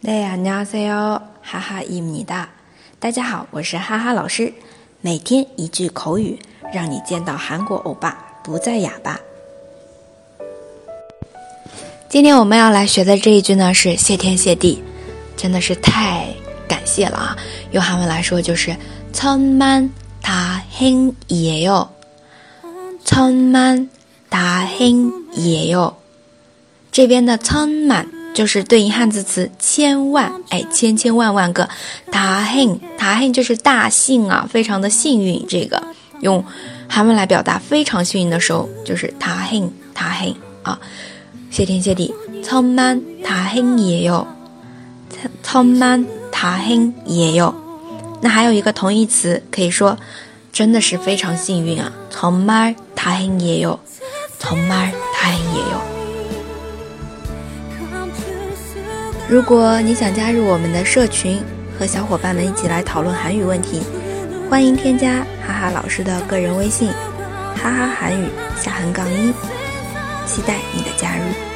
네 안녕하세요， 哈哈伊米哒。大家好，我是哈哈老师。每天一句口语，让你见到韩国欧巴不再哑巴。今天我们要来学的这一句呢，是谢天谢地，真的是太感谢了啊！用韩文来说就是천만다행이에 요， 천만다행이에 요。 这边的천만 就是对应汉字词千万，哎，千千万万个，大幸大幸就是大幸啊，非常的幸运。这个用韩文来表达非常幸运的时候，就是大幸大幸啊，谢天谢地，超满大幸也有，超满大幸也有。那还有一个同义词可以说，真的是非常幸运啊，超满大幸也有，超满大幸也有。如果你想加入我们的社群，和小伙伴们一起来讨论韩语问题，欢迎添加哈哈老师的个人微信“哈哈韩语下横杠一”，期待你的加入。